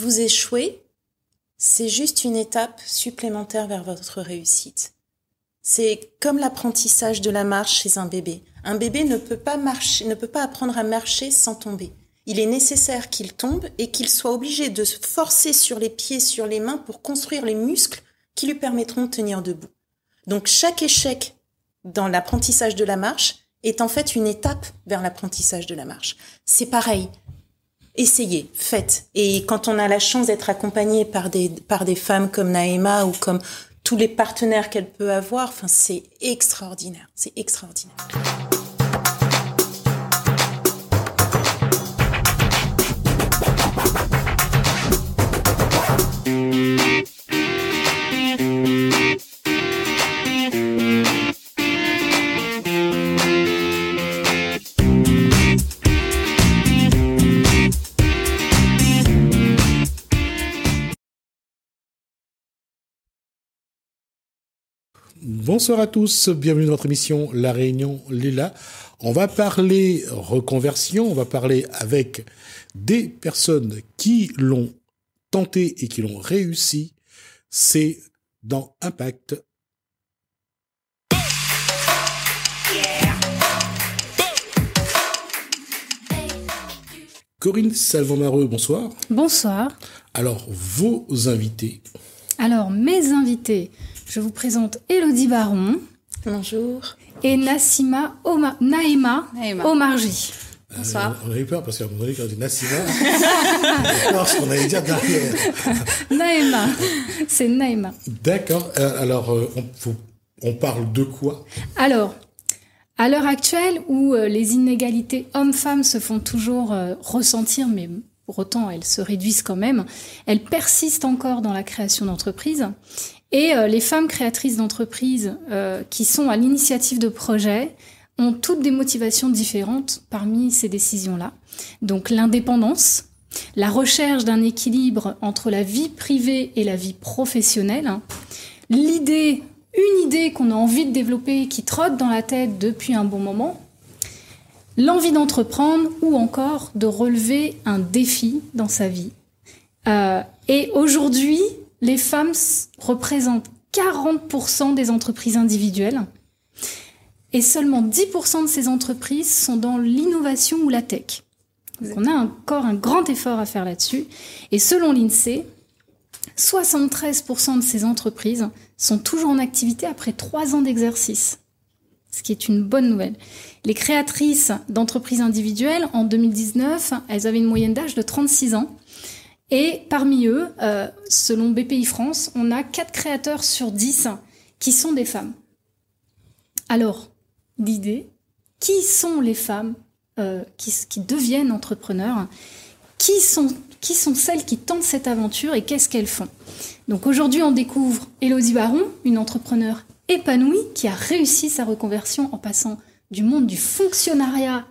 vous échouez, c'est juste une étape supplémentaire vers votre réussite. C'est comme l'apprentissage de la marche chez un bébé. Un bébé ne peut pas marcher, ne peut pas apprendre à marcher sans tomber. Il est nécessaire qu'il tombe et qu'il soit obligé de se forcer sur les pieds, sur les mains pour construire les muscles qui lui permettront de tenir debout. Donc chaque échec dans l'apprentissage de la marche est en fait une étape vers l'apprentissage de la marche. C'est pareil. Essayez, faites. Et quand on a la chance d'être accompagné par des, par des femmes comme Naïma ou comme tous les partenaires qu'elle peut avoir, enfin, c'est extraordinaire. C'est extraordinaire. Bonsoir à tous, bienvenue dans votre émission La Réunion Lila. On va parler reconversion, on va parler avec des personnes qui l'ont tenté et qui l'ont réussi. C'est dans Impact. Corinne Salvamareux, bonsoir. Bonsoir. Alors, vos invités. Alors, mes invités, je vous présente Elodie Baron. Bonjour. Et Nassima Oma, Naïma, Omarji. Bonsoir. Euh, on a eu peur parce qu'à un moment donné, quand on dit Nassima, on ce qu'on allait dire derrière. Naïma. C'est Naïma. D'accord. Euh, alors, euh, on, on, parle de quoi? Alors, à l'heure actuelle où les inégalités hommes-femmes se font toujours ressentir, mais pour autant elles se réduisent quand même, elles persistent encore dans la création d'entreprises. Et euh, les femmes créatrices d'entreprises euh, qui sont à l'initiative de projets ont toutes des motivations différentes parmi ces décisions-là. Donc l'indépendance, la recherche d'un équilibre entre la vie privée et la vie professionnelle, l'idée, une idée qu'on a envie de développer qui trotte dans la tête depuis un bon moment, l'envie d'entreprendre ou encore de relever un défi dans sa vie. Euh, et aujourd'hui, les femmes représentent 40% des entreprises individuelles et seulement 10% de ces entreprises sont dans l'innovation ou la tech. On a encore un grand effort à faire là-dessus. Et selon l'INSEE, 73% de ces entreprises sont toujours en activité après trois ans d'exercice, ce qui est une bonne nouvelle. Les créatrices d'entreprises individuelles, en 2019, elles avaient une moyenne d'âge de 36 ans et parmi eux, euh, selon BPI France, on a 4 créateurs sur 10 qui sont des femmes. Alors, l'idée, qui sont les femmes euh, qui, deviennent entrepreneurs qui sont, celles qui tentent cette aventure et qu'est-ce qu'elles font? Donc aujourd'hui, on découvre Elodie Baron, une entrepreneur épanouie qui a réussi sa reconversion en passant du monde du fonctionnariat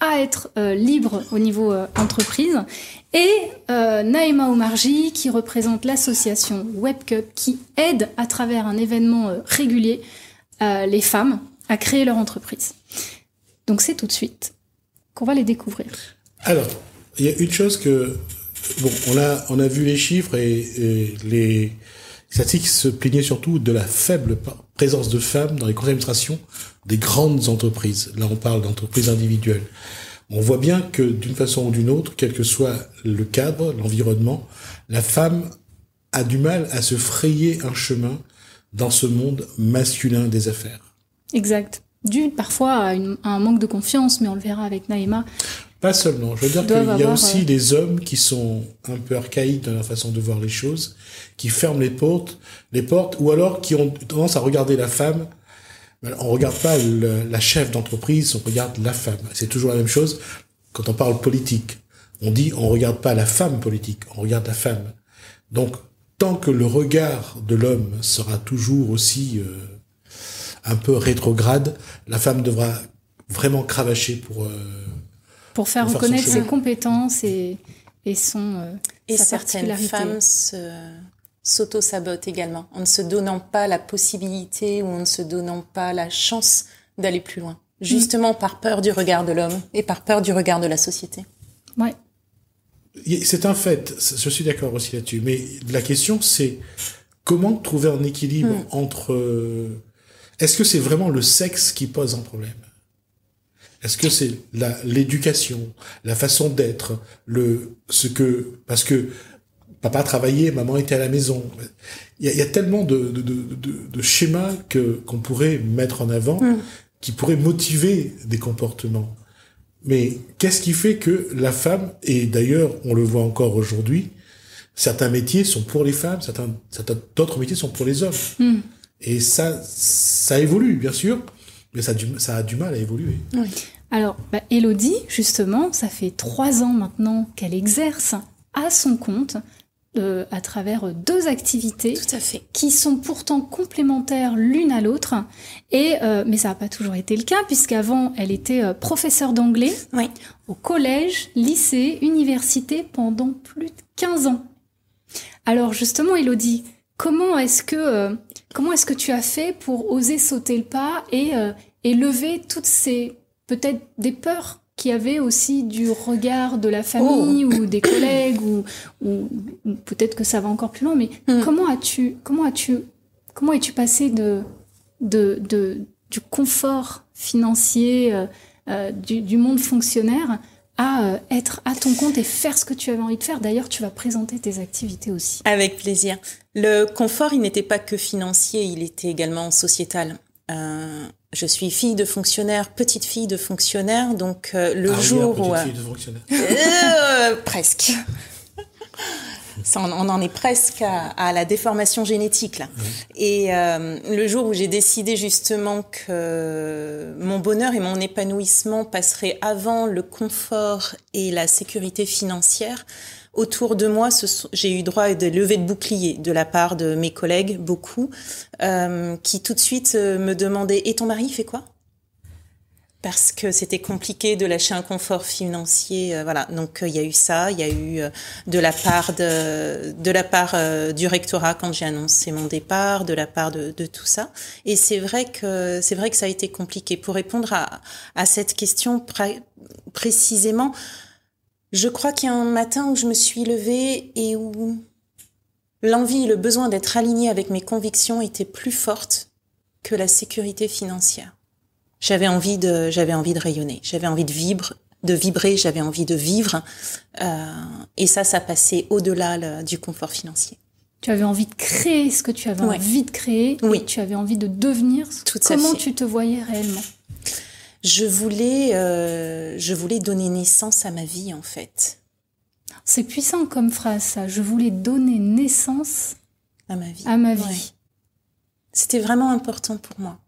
à être euh, libre au niveau euh, entreprise, et euh, Naïma Omarji qui représente l'association WebCup qui aide à travers un événement euh, régulier les femmes à créer leur entreprise. Donc c'est tout de suite qu'on va les découvrir. Alors, il y a une chose que bon, on a on a vu les chiffres et, et les statistiques se plaignaient surtout de la faible présence de femmes dans les conseils d'administration des grandes entreprises. Là, on parle d'entreprises individuelles. On voit bien que d'une façon ou d'une autre, quel que soit le cadre, l'environnement, la femme a du mal à se frayer un chemin dans ce monde masculin des affaires. Exact. Dû parfois à, un manque de confiance, mais on le verra avec Naïma. Pas seulement. Je veux dire qu'il y a aussi euh, des hommes qui sont un peu archaïques dans la façon de voir les choses, qui ferment les portes, les portes, ou alors qui ont tendance à regarder la femme. On regarde pas la chef d'entreprise, on regarde la femme. C'est toujours la même chose quand on parle politique. On dit on regarde pas la femme politique, on regarde la femme. Donc tant que le regard de l'homme sera toujours aussi euh, un peu rétrograde, la femme devra vraiment cravacher pour euh, pour faire reconnaître ses compétences et, et son euh, et certaines femmes s'auto-sabotent également en ne se donnant pas la possibilité ou en ne se donnant pas la chance d'aller plus loin, justement par peur du regard de l'homme et par peur du regard de la société. Ouais. c'est un fait, je suis d'accord aussi là-dessus. Mais la question, c'est comment trouver un équilibre hmm. entre. Euh, est-ce que c'est vraiment le sexe qui pose un problème? Est-ce que c'est l'éducation, la, façon d'être, le ce que parce que papa travaillait, maman était à la maison. Il y a, tellement de, de, schémas que qu'on pourrait mettre en avant, hmm. qui pourraient motiver des comportements. Mais qu'est-ce qui fait que la femme, et d'ailleurs on le voit encore aujourd'hui, certains métiers sont pour les femmes, certains, certains d'autres métiers sont pour les hommes. Hmm. Et ça, ça évolue bien sûr, mais ça, ça a du mal à évoluer. Oui. Alors, bah, Elodie, justement, ça fait trois ans maintenant qu'elle exerce à son compte euh, à travers deux activités Tout à fait. qui sont pourtant complémentaires l'une à l'autre. Et euh, mais ça n'a pas toujours été le cas puisqu'avant elle était euh, professeure d'anglais oui. au collège, lycée, université pendant plus de 15 ans. Alors justement, Elodie, comment est-ce que comment est-ce que tu as fait pour oser sauter le pas et et lever toutes ces peut-être des peurs qui avait aussi du regard de la famille oh. ou des collègues ou, ou, peut-être que ça va encore plus loin. Mais hmm. comment as-tu comment as-tu comment es-tu passé de, de, de du confort financier euh, euh, du, du, monde fonctionnaire à euh, être à ton compte et faire ce que tu avais envie de faire. D'ailleurs, tu vas présenter tes activités aussi. Avec plaisir. Le confort, il n'était pas que financier, il était également sociétal. Euh, je suis fille de fonctionnaire, petite fille de fonctionnaire, donc euh, le ah jour où... Euh, fille de fonctionnaire. Euh, presque. Ça, on, en est presque à, la déformation génétique là. Et le jour où j'ai décidé justement que mon bonheur et mon épanouissement passeraient avant le confort et la sécurité financière, autour de moi, j'ai eu droit à des levées de boucliers de la part de mes collègues, beaucoup, euh, qui tout de suite euh, me demandaient Et ton mari fait quoi? Parce que c'était compliqué de lâcher un confort financier, euh, voilà. Donc il y a eu ça, il y a eu de la part de, de la part du rectorat quand j'ai annoncé mon départ, de la part de, de tout ça. Et c'est vrai que c'est vrai que ça a été compliqué. Pour répondre à, à cette question précisément, je crois qu'il y a un matin où je me suis levée et où l'envie le besoin d'être alignée avec mes convictions étaient plus fortes que la sécurité financière. J'avais envie de, j'avais envie de rayonner, j'avais envie de vibrer, de vibrer, j'avais envie de vivre, euh, et ça, ça passait au-delà du confort financier. Tu avais envie de créer ce que tu avais envie de créer, oui. tu avais envie de devenir Tout comment tu te voyais réellement je voulais, euh, je voulais donner naissance à ma vie en fait. C'est puissant comme phrase ça. Je voulais donner naissance à ma vie. À ma vie. C'était vraiment important pour moi.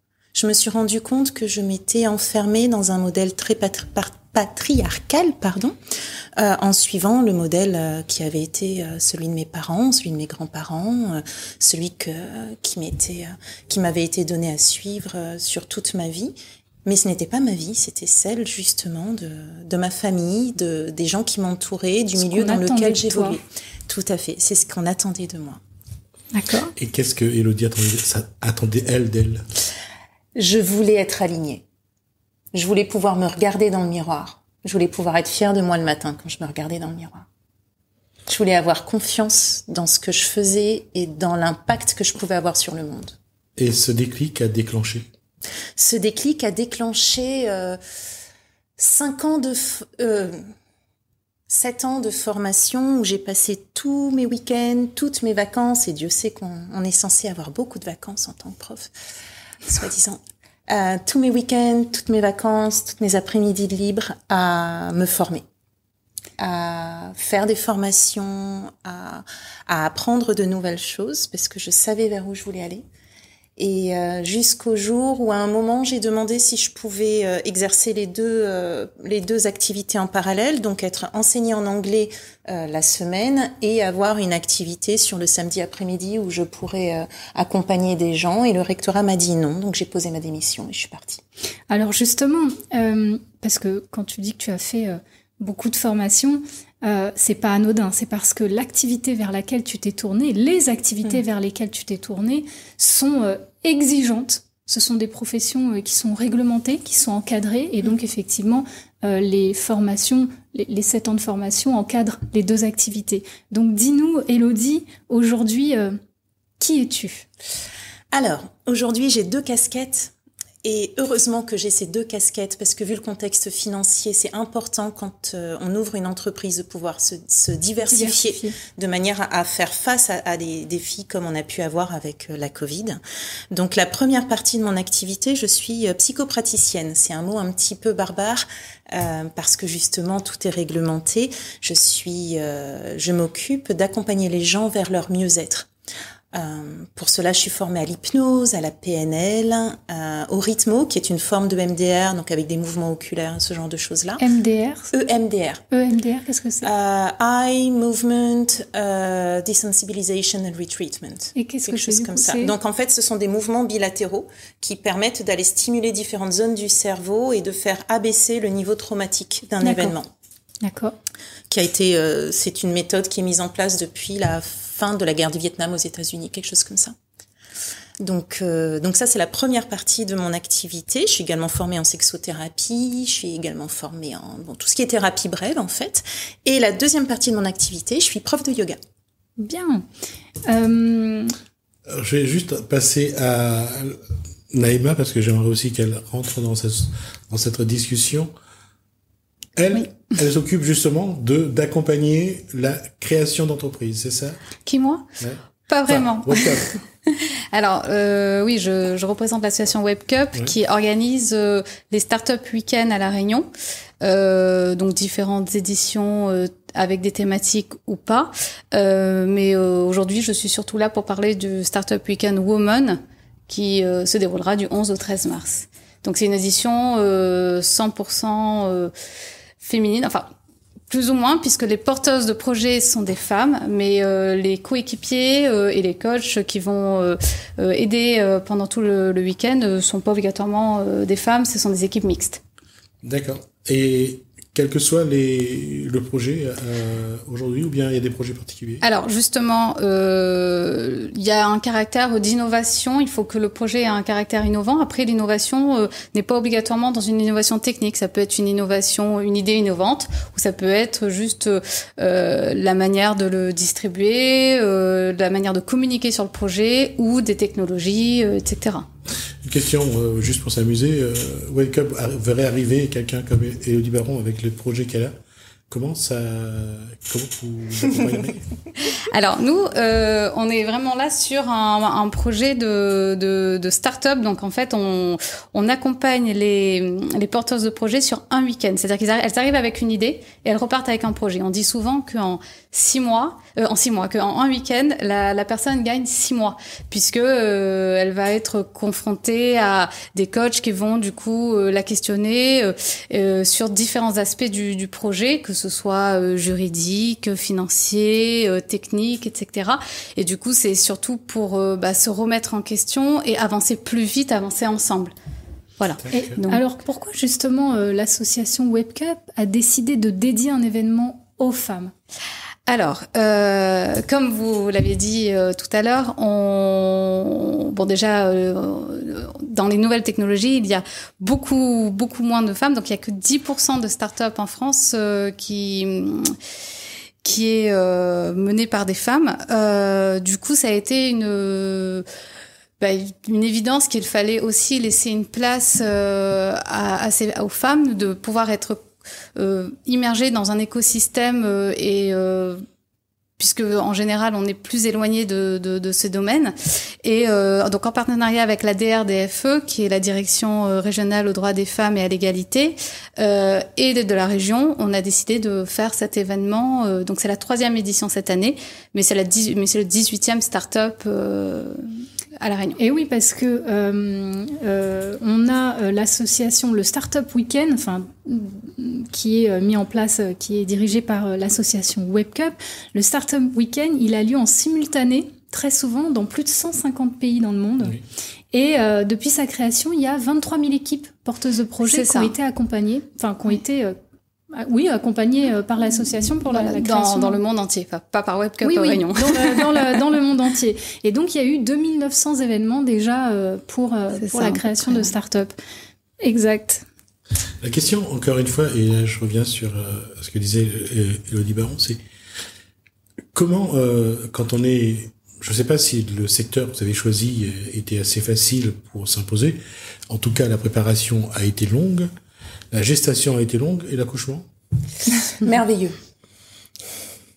Je me suis rendu compte que je m'étais enfermée dans un modèle très patriarcal, pardon, euh, en suivant le modèle euh, qui avait été euh, celui de mes parents, celui de mes grands-parents, celui que qui m'était, qui m'avait été donné à suivre sur toute ma vie, mais ce n'était pas ma vie, c'était celle justement de, de ma famille, de, des gens qui m'entouraient, du milieu dans lequel j'évoluais. Tout à fait, c'est ce qu'on attendait de moi. D'accord. Et qu'est-ce que Elodie attendait, attendait elle d'elle? Je voulais être alignée. Je voulais pouvoir me regarder dans le miroir. Je voulais pouvoir être fière de moi le matin quand je me regardais dans le miroir. Je voulais avoir confiance dans ce que je faisais et dans l'impact que je pouvais avoir sur le monde. Et ce déclic a déclenché? Ce déclic a déclenché euh, cinq ans de euh, sept ans de formation où j'ai passé tous mes week-ends, toutes mes vacances, et Dieu sait qu'on est censé avoir beaucoup de vacances en tant que prof, soi-disant. Euh, tous mes week-ends, toutes mes vacances, toutes mes après-midi de libre à me former, à faire des formations, à, à apprendre de nouvelles choses parce que je savais vers où je voulais aller. Et euh, jusqu'au jour où à un moment j'ai demandé si je pouvais euh, exercer les deux euh, les deux activités en parallèle, donc être enseignée en anglais la semaine et avoir une activité sur le samedi après-midi où je pourrais accompagner des gens. Et le rectorat m'a dit non, donc j'ai posé ma démission et je suis partie. Alors justement, parce que quand tu dis que tu as fait beaucoup de formations, euh, c'est pas anodin. C'est parce que l'activité vers laquelle tu t'es tourné, les activités mm. vers lesquelles tu t'es tourné, sont euh, exigeantes ce sont des professions qui sont réglementées, qui sont encadrées, et donc effectivement, les formations, les, les, 7 ans de formation encadrent les deux activités. Donc dis-nous, Elodie, aujourd'hui, qui es-tu? Alors, aujourd'hui, j'ai deux casquettes et heureusement que j'ai ces deux casquettes parce que vu le contexte financier, c'est important quand euh, on ouvre une entreprise de pouvoir se, se diversifier, de manière à, faire face à, des défis comme on a pu avoir avec euh, la Covid. Donc la première partie de mon activité, je suis euh, psychopraticienne. C'est un mot un petit peu barbare euh, parce que justement tout est réglementé. Je suis, je m'occupe d'accompagner les gens vers leur mieux-être. Euh, pour cela, je suis formée à l'hypnose, à la PNL, euh, au rythmo, qui est une forme de MDR, donc avec des mouvements oculaires, ce genre de choses-là. MDR EMDR. EMDR, qu'est-ce que c'est? Euh, Eye Movement Desensibilization and Retreatment. Et qu'est-ce que chose comme ça. Donc en fait, ce sont des mouvements bilatéraux qui permettent d'aller stimuler différentes zones du cerveau et de faire abaisser le niveau traumatique d'un événement. D'accord. Qui a été, c'est une méthode qui est mise en place depuis la fin de la guerre du Vietnam aux États-Unis, quelque chose comme ça. Donc, euh, donc ça, c'est la première partie de mon activité. Je suis également formée en sexothérapie, je suis également formée en bon, tout ce qui est thérapie brève, en fait. Et la deuxième partie de mon activité, je suis prof de yoga. Bien. Euh... Je vais juste passer à Naïma, parce que j'aimerais aussi qu'elle rentre dans cette, dans cette discussion. Elle, elle s'occupe justement de d'accompagner la création d'entreprises, c'est ça? Qui moi? Pas vraiment. Alors euh, oui, je, je représente l'association WebCup qui organise euh, les startup week-ends à la Réunion, euh, donc différentes éditions euh, avec des thématiques ou pas. Euh, mais aujourd'hui, je suis surtout là pour parler du startup week-end Woman qui se déroulera du 11 au 13 mars. Donc c'est une édition 100% féminine, enfin plus ou moins, puisque les porteuses de projets sont des femmes, mais euh, les coéquipiers euh, et les coachs qui vont euh, aider pendant tout le, le week-end ne sont pas obligatoirement des femmes, ce sont des équipes mixtes. D'accord. Quel que soit les, le projet euh, aujourd'hui, ou bien il y a des projets particuliers? Alors justement, euh, il y a un caractère d'innovation. Il faut que le projet ait un caractère innovant. Après, l'innovation euh, n'est pas obligatoirement dans une innovation technique. Ça peut être une innovation, une idée innovante, ou ça peut être juste euh, la manière de le distribuer, euh, la manière de communiquer sur le projet, ou des technologies, etc. Une question, euh, juste pour s'amuser. Euh, Wake Up verrait arriver quelqu'un comme Elodie Baron avec le projet qu'elle a? Comment ça, comment vous Alors nous, euh, on est vraiment là sur un, un projet de, de, de start-up. Donc en fait, on, on accompagne les, les porteuses de projets sur un week-end. C'est-à-dire qu'elles arrivent, avec une idée et elles repartent avec un projet. On dit souvent qu'en six mois, euh, en six mois, qu'en un week-end, la, la personne gagne six mois, puisque euh, elle va être confrontée à des coachs qui vont du coup euh, la questionner euh, sur différents aspects du, du projet, ce soit euh, juridique, financier, euh, technique, etc. Et du coup, c'est surtout pour euh, bah, se remettre en question et avancer plus vite, avancer ensemble. Voilà. donc... Alors pourquoi justement l'association WebCup a décidé de dédier un événement aux femmes? Alors, euh, comme vous l'aviez dit euh, tout à l'heure, déjà euh, dans les nouvelles technologies, il y a beaucoup beaucoup moins de femmes, donc il y a que 10% de start-up en France qui qui est menée par des femmes. du coup, ça a été une bah, une évidence qu'il fallait aussi laisser une place aux femmes de pouvoir être immergé dans un écosystème euh, et euh, puisque en général on est plus éloigné de, de, ces domaines. Et euh, donc en partenariat avec la DRDFE, qui est la direction euh, régionale aux droits des femmes et à l'égalité, euh, et de, la région, on a décidé de faire cet événement. Euh, donc c'est la troisième édition cette année, mais c'est mais c'est le 18e start-up à La Réunion. Et oui, parce que euh, euh, on a euh, l'association, le Startup Weekend, enfin, qui est mis en place, qui est dirigé par l'association WebCup. Le Startup Weekend, il a lieu en simultané, très souvent, dans plus de 150 pays dans le monde. Oui. Et euh, depuis sa création, il y a 23 000 équipes porteuses de projets qui ont été accompagnées, enfin, qui ont été oui, accompagné par l'association pour la, création. Dans, le monde entier, pas, par Webcup oui, oui, Réunion. Dans le, dans, le, dans le monde entier. Et donc, il y a eu 2900 événements déjà pour, pour la création de start-up. Exact. La question, encore une fois, et là je reviens sur ce que disait Elodie Baron, c'est comment, quand on est je ne sais pas si le secteur que vous avez choisi était assez facile pour s'imposer. En tout cas, la préparation a été longue, la gestation a été longue et l'accouchement Merveilleux.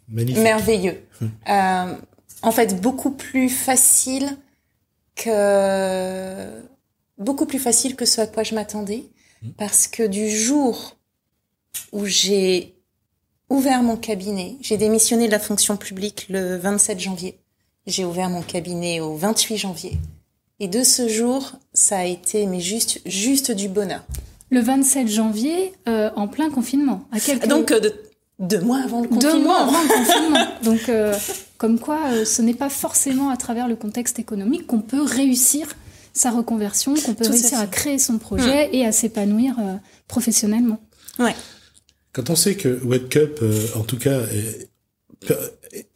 Magnifique. Merveilleux. Hum. Euh, en fait, beaucoup plus facile que beaucoup plus facile que ce à quoi je m'attendais, hum. parce que du jour où j'ai ouvert mon cabinet, j'ai démissionné de la fonction publique le 27 janvier. J'ai ouvert mon cabinet au 28 janvier. Et de ce jour, ça a été mais juste, juste du bonheur. Le 27 janvier, euh, en plein confinement. À quelques... Donc, euh, deux mois avant le confinement. Deux mois avant le confinement. Donc, euh, comme quoi, ce n'est pas forcément à travers le contexte économique qu'on peut réussir sa reconversion, qu'on peut réussir à, créer son projet hum. et à s'épanouir professionnellement. Ouais. Quand on sait que WebCup, en tout cas,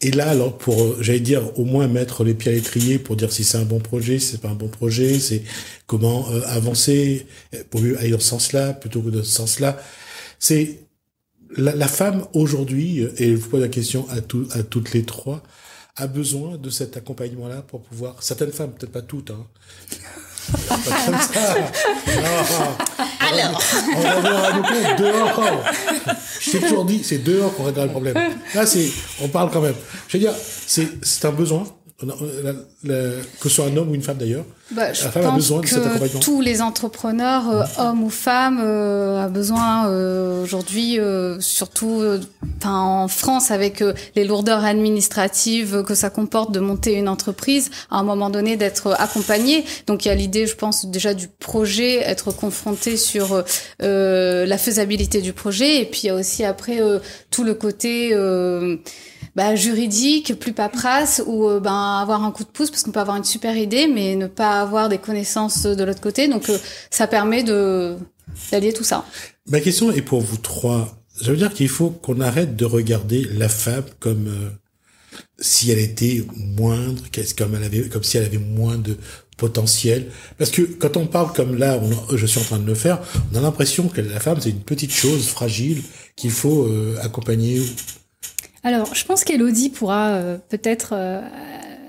et là, alors, pour, euh, j'allais dire, au moins mettre les pieds à l'étrier pour dire si c'est un bon projet, si c'est pas un bon projet, c'est comment euh, avancer pour mieux aller dans ce sens-là plutôt que dans ce sens-là. C'est la, la, femme aujourd'hui, euh, et je vous pose la question à, tout, à toutes les trois, a besoin de cet accompagnement-là pour pouvoir. Certaines femmes, peut-être pas toutes, hein, alors. On va voir à nous dehors. Je t'ai toujours dit, c'est dehors qu'on réglera le problème. Là, c'est, on parle quand même. Je veux dire, c'est, c'est un besoin que ce soit un homme ou une femme d'ailleurs, bah, la femme a besoin de cet accompagnement. Tous les entrepreneurs, euh, hommes ou femmes, euh, a besoin euh, aujourd'hui, euh, surtout en France, avec les lourdeurs administratives que ça comporte de monter une entreprise, à un moment donné d'être accompagné. Donc il y a l'idée, je pense déjà du projet, être confronté sur la faisabilité du projet, et puis il y a aussi après tout le côté bah, juridique, plus paperasse, ou euh, ben avoir un coup de pouce parce qu'on peut avoir une super idée, mais ne pas avoir des connaissances de l'autre côté. Donc euh, ça permet de d'allier tout ça. Ma question est pour vous trois. Ça veut dire qu'il faut qu'on arrête de regarder la femme comme euh, si elle était moindre, comme avait, comme si elle avait moins de potentiel. Parce que quand on parle comme là, je suis en train de le faire, on a l'impression que la femme c'est une petite chose fragile qu'il faut accompagner alors, je pense qu'Elodie pourra euh, peut-être euh,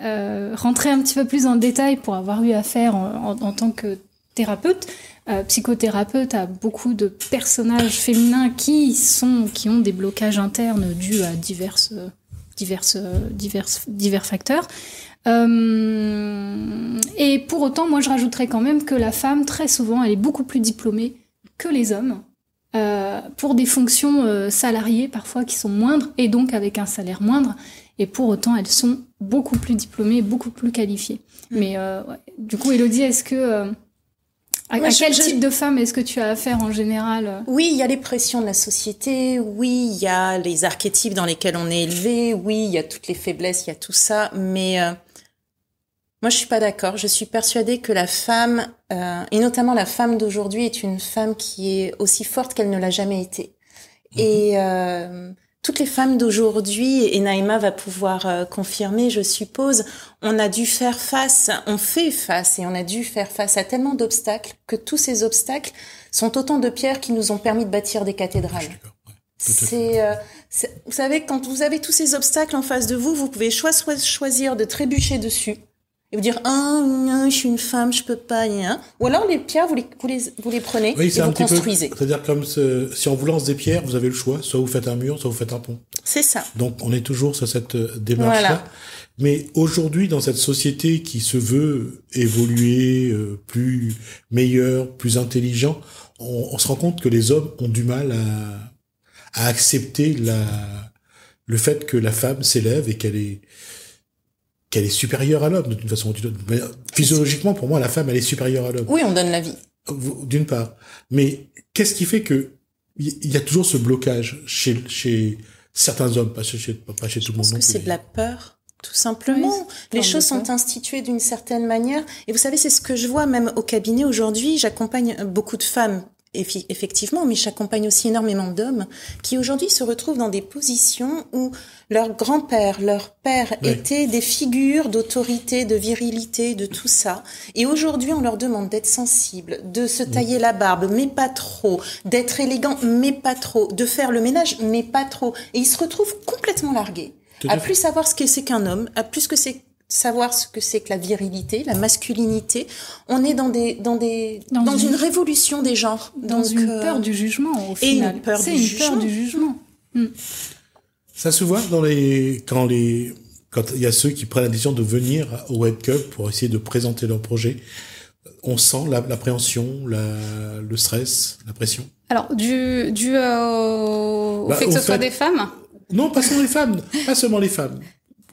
euh, rentrer un petit peu plus en détail pour avoir eu affaire en, tant que thérapeute. psychothérapeute à beaucoup de personnages féminins qui sont qui ont des blocages internes dus à diverses diverses divers divers facteurs. et pour autant, moi, je rajouterais quand même que la femme, très souvent, elle est beaucoup plus diplômée que les hommes. Euh, pour des fonctions euh, salariées parfois qui sont moindres et donc avec un salaire moindre. Et pour autant, elles sont beaucoup plus diplômées, beaucoup plus qualifiées. Mm. Mais euh, du coup, Elodie, est-ce que à, quel type de femme est-ce que tu as affaire en général Oui, il y a les pressions de la société, oui, il y a les archétypes dans lesquels on est élevé, oui, il y a toutes les faiblesses, il y a tout ça, mais moi, je suis pas d'accord. Je suis persuadée que la femme, euh, et notamment la femme d'aujourd'hui, est une femme qui est aussi forte qu'elle ne l'a jamais été. Mhm. Et euh, toutes les femmes d'aujourd'hui, et Naïma va pouvoir euh, confirmer, je suppose, on a dû faire face, on fait face, et on a dû faire face à tellement d'obstacles que tous ces obstacles sont autant de pierres qui nous ont permis de bâtir des cathédrales. C'est, euh, vous savez, quand vous avez tous ces obstacles en face de vous, vous pouvez choisir de trébucher dessus et vous dire ah je suis une femme je peux pas hein. ou alors les pierres vous les vous les, vous les prenez et vous construisez. C'est-à-dire comme si on vous lance des pierres vous avez le choix. Soit vous faites un mur soit vous faites un pont. C'est ça. Donc on est toujours sur cette euh, démarche là mais aujourd'hui dans cette société qui se veut évoluer euh, plus meilleur plus intelligent on, on, se rend compte que les hommes ont du mal à, à accepter la le fait que la femme s'élève et qu'elle est qu'elle est supérieure à l'homme d'une façon ou d'une autre. Physiologiquement, pour moi, la femme, elle est supérieure à l'homme. Oui, on donne la vie. D'une part. Mais qu'est-ce qui fait que il y a toujours ce blocage chez, chez certains hommes, pas chez, pas chez tout le monde. Je pense que c'est de la peur. Tout simplement. les choses sont instituées d'une certaine manière. Et vous savez, c'est ce que je vois même au cabinet aujourd'hui. J'accompagne beaucoup de femmes effectivement, mais j'accompagne aussi énormément d'hommes qui aujourd'hui se retrouvent dans des positions où leur grand-père, leur père étaient des figures d'autorité, de virilité, de tout ça. Et aujourd'hui, on leur demande d'être sensibles, de se tailler la barbe, mais pas trop, d'être élégant, mais pas trop, de faire le ménage, mais pas trop. Et ils se retrouvent complètement largués. à plus savoir ce que c'est qu'un homme, à plus que c'est savoir ce que c'est que la virilité, la masculinité. On est dans des dans des dans, une, révolution des genres, dans une euh, peur du jugement au final. une peur, du, une jugement. peur du jugement. Hmm. Ça se voit dans les quand les quand il y a ceux qui prennent la décision de venir au Web Cup pour essayer de présenter leur projet. On sent l'appréhension, la, le stress, la pression. Alors, du, du au bah, fait que ce soit des femmes? Non, pas seulement les femmes. Pas seulement les femmes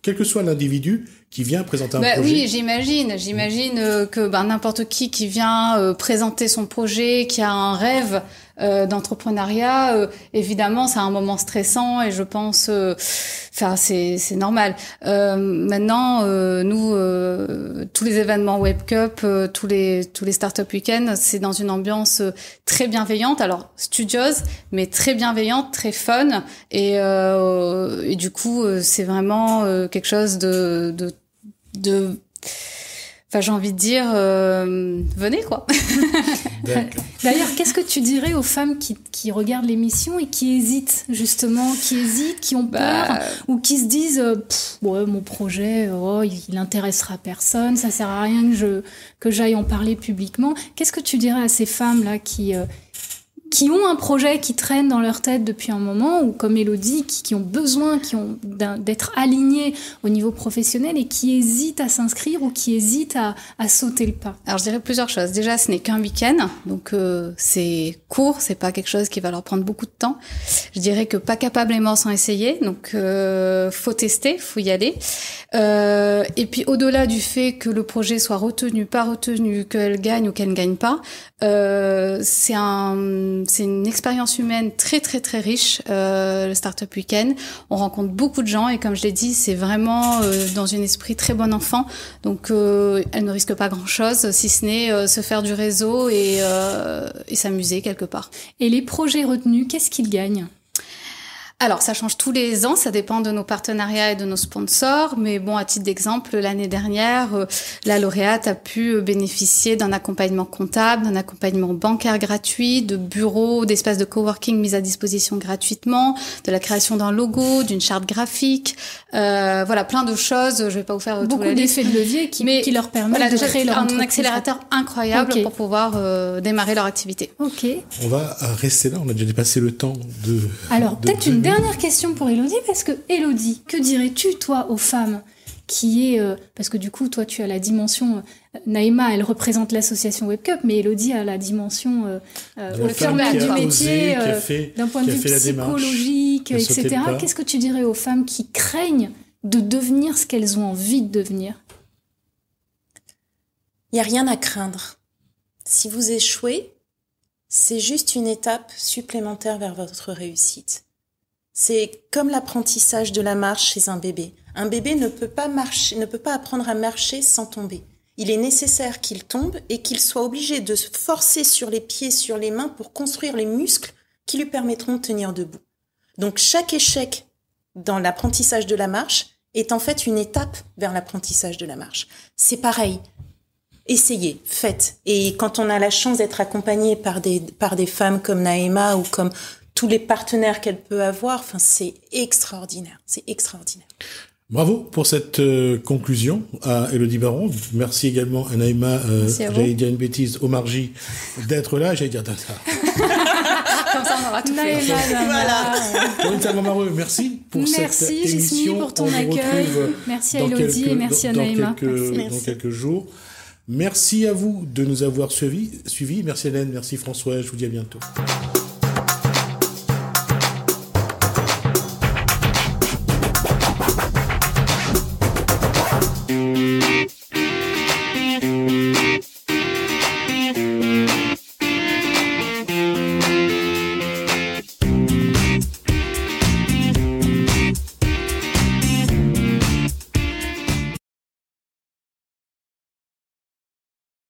quel que soit l'individu qui vient présenter un bah, projet. Oui, j'imagine. J'imagine euh, que ben, n'importe qui qui vient euh, présenter son projet, qui a un rêve euh, d'entrepreneuriat, euh, évidemment, c'est un moment stressant et je pense, euh, enfin, c'est c'est normal. maintenant, nous, tous les événements Web Cup, tous les tous les startup week-ends, c'est dans une ambiance très bienveillante. Alors studieuse, mais très bienveillante, très fun et, et du coup, c'est vraiment quelque chose de de, de Enfin, j'ai envie de dire, euh, venez quoi. D'ailleurs, qu'est-ce que tu dirais aux femmes qui, qui regardent l'émission et qui hésitent justement, qui hésitent, qui ont bah, peur ou qui se disent, euh, ouais, mon projet, oh, il, intéressera personne, ça sert à rien que je que j'aille en parler publiquement. Qu'est-ce que tu dirais à ces femmes là qui euh, qui ont un projet qui traîne dans leur tête depuis un moment, ou comme Elodie, qui, qui ont besoin qui ont d'être alignés au niveau professionnel et qui hésitent à s'inscrire ou qui hésitent à, à, sauter le pas Alors je dirais plusieurs choses. Déjà, ce n'est qu'un week-end, donc euh, c'est court, c'est pas quelque chose qui va leur prendre beaucoup de temps. Je dirais que pas capablement sans essayer, donc euh, faut tester, faut y aller. Euh, et puis au-delà du fait que le projet soit retenu, pas retenu, qu'elle gagne ou qu'elle ne gagne pas, euh, c'est un, c'est une expérience humaine très très très riche. Euh, le Startup Weekend, on rencontre beaucoup de gens et comme je l'ai dit, c'est vraiment euh, dans un esprit très bon enfant. Donc, euh, elle ne risque pas grand chose, si ce n'est euh, se faire du réseau et, et s'amuser quelque part. Et les projets retenus, qu'est-ce qu'ils gagnent? Alors, ça change tous les ans, ça dépend de nos partenariats et de nos sponsors. Mais bon, à titre d'exemple, l'année dernière, euh, la lauréate a pu euh, bénéficier d'un accompagnement comptable, d'un accompagnement bancaire gratuit, de bureaux, d'espaces de coworking mis à disposition gratuitement, de la création d'un logo, d'une charte graphique. Euh, voilà, plein de choses. Je vais pas vous faire beaucoup d'effets de levier qui, qui leur permettent de créer leur un accélérateur incroyable pour pouvoir euh, démarrer leur activité. Ok. On va rester là. On a déjà dépassé le temps de. Alors peut-être une dernière question pour Elodie, parce que Elodie, que dirais-tu, toi, aux femmes qui est euh, parce que du coup toi tu as la dimension euh, Naïma elle représente l'association WebCup mais Elodie a la dimension euh, euh le du métier d'un point de vue psychologique etc qu'est-ce que tu dirais aux femmes qui craignent de devenir ce qu'elles ont envie de devenir? Il y a rien à craindre. Si vous échouez c'est juste une étape supplémentaire vers votre réussite c'est comme l'apprentissage de la marche chez un bébé. Un bébé ne peut pas marcher, ne peut pas apprendre à marcher sans tomber. Il est nécessaire qu'il tombe et qu'il soit obligé de se forcer sur les pieds, sur les mains pour construire les muscles qui lui permettront de tenir debout. Donc chaque échec dans l'apprentissage de la marche est en fait une étape vers l'apprentissage de la marche. C'est pareil. Essayez, faites. Et quand on a la chance d'être accompagné par des, par des femmes comme Naïma ou comme tous les partenaires qu'elle peut avoir. Enfin, c'est extraordinaire. C'est extraordinaire. Bravo pour cette euh, conclusion à Elodie Baron. Merci également à Naïma, euh, j'allais dire une bêtise, au Margie, d'être là. J'allais dire Tata. Comme ça, on aura tout fait. voilà. Corinne merci pour merci, cette émission. pour ton accueil. Merci à Elodie et merci à Naïma. Dans quelques jours. Merci à vous de nous avoir suivis. suivis. Merci Hélène, merci François. Je vous dis à bientôt.